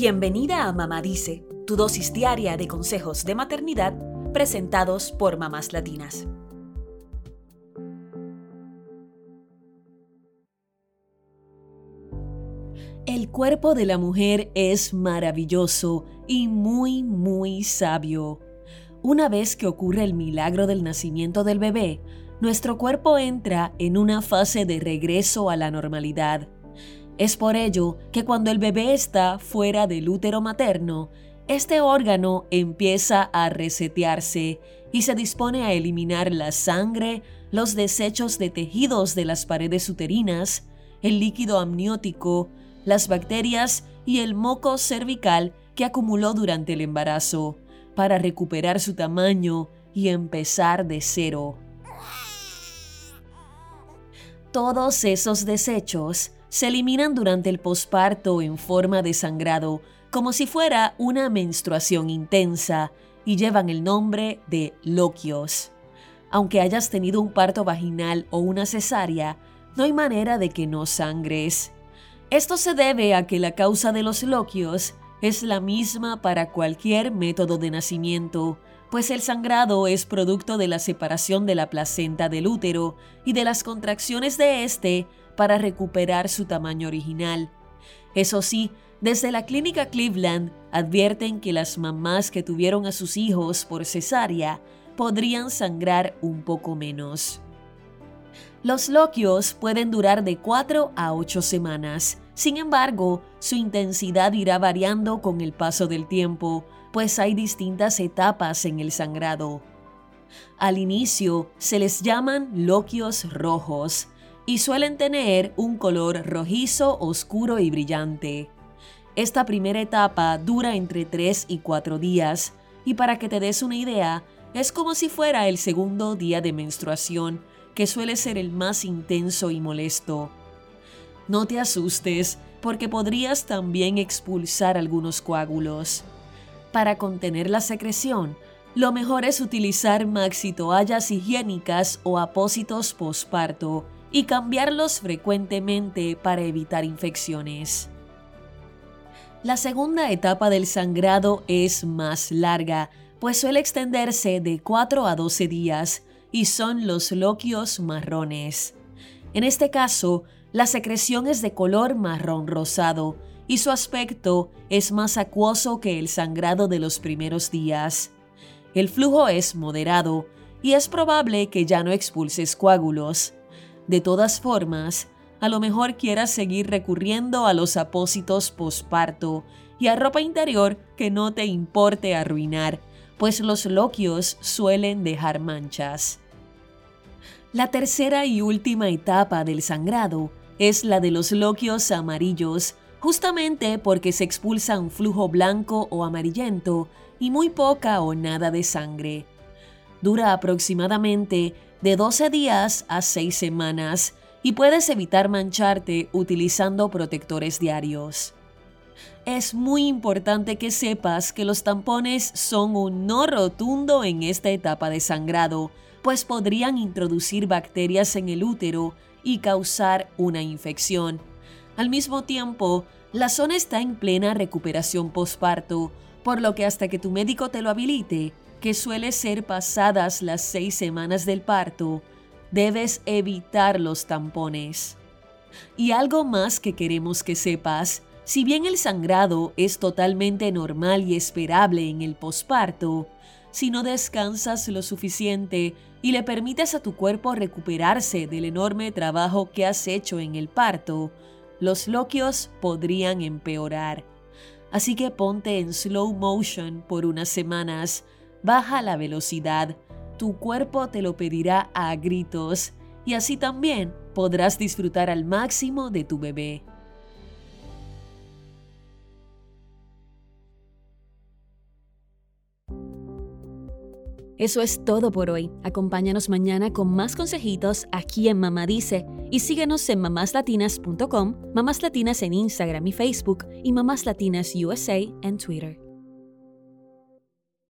Bienvenida a Mamá Dice, tu dosis diaria de consejos de maternidad presentados por mamás latinas. El cuerpo de la mujer es maravilloso y muy, muy sabio. Una vez que ocurre el milagro del nacimiento del bebé, nuestro cuerpo entra en una fase de regreso a la normalidad. Es por ello que cuando el bebé está fuera del útero materno, este órgano empieza a resetearse y se dispone a eliminar la sangre, los desechos de tejidos de las paredes uterinas, el líquido amniótico, las bacterias y el moco cervical que acumuló durante el embarazo, para recuperar su tamaño y empezar de cero. Todos esos desechos se eliminan durante el posparto en forma de sangrado, como si fuera una menstruación intensa, y llevan el nombre de loquios. Aunque hayas tenido un parto vaginal o una cesárea, no hay manera de que no sangres. Esto se debe a que la causa de los loquios es la misma para cualquier método de nacimiento, pues el sangrado es producto de la separación de la placenta del útero y de las contracciones de éste para recuperar su tamaño original. Eso sí, desde la clínica Cleveland advierten que las mamás que tuvieron a sus hijos por cesárea podrían sangrar un poco menos. Los loquios pueden durar de 4 a 8 semanas. Sin embargo, su intensidad irá variando con el paso del tiempo, pues hay distintas etapas en el sangrado. Al inicio se les llaman loquios rojos y suelen tener un color rojizo, oscuro y brillante. Esta primera etapa dura entre 3 y 4 días y para que te des una idea, es como si fuera el segundo día de menstruación, que suele ser el más intenso y molesto. No te asustes, porque podrías también expulsar algunos coágulos. Para contener la secreción, lo mejor es utilizar maxi toallas higiénicas o apósitos posparto y cambiarlos frecuentemente para evitar infecciones. La segunda etapa del sangrado es más larga, pues suele extenderse de 4 a 12 días y son los loquios marrones. En este caso, la secreción es de color marrón rosado y su aspecto es más acuoso que el sangrado de los primeros días. El flujo es moderado y es probable que ya no expulses coágulos. De todas formas, a lo mejor quieras seguir recurriendo a los apósitos posparto y a ropa interior que no te importe arruinar, pues los loquios suelen dejar manchas. La tercera y última etapa del sangrado es la de los loquios amarillos, justamente porque se expulsa un flujo blanco o amarillento y muy poca o nada de sangre. Dura aproximadamente de 12 días a 6 semanas y puedes evitar mancharte utilizando protectores diarios. Es muy importante que sepas que los tampones son un no rotundo en esta etapa de sangrado, pues podrían introducir bacterias en el útero y causar una infección. Al mismo tiempo, la zona está en plena recuperación postparto, por lo que hasta que tu médico te lo habilite, que suele ser pasadas las seis semanas del parto, debes evitar los tampones. Y algo más que queremos que sepas, si bien el sangrado es totalmente normal y esperable en el posparto, si no descansas lo suficiente y le permites a tu cuerpo recuperarse del enorme trabajo que has hecho en el parto, los loquios podrían empeorar. Así que ponte en slow motion por unas semanas, baja la velocidad, tu cuerpo te lo pedirá a gritos y así también podrás disfrutar al máximo de tu bebé. Eso es todo por hoy. Acompáñanos mañana con más consejitos aquí en Mamá Dice y síguenos en mamáslatinas.com, Mamás Latinas en Instagram y Facebook y Mamás Latinas USA en Twitter.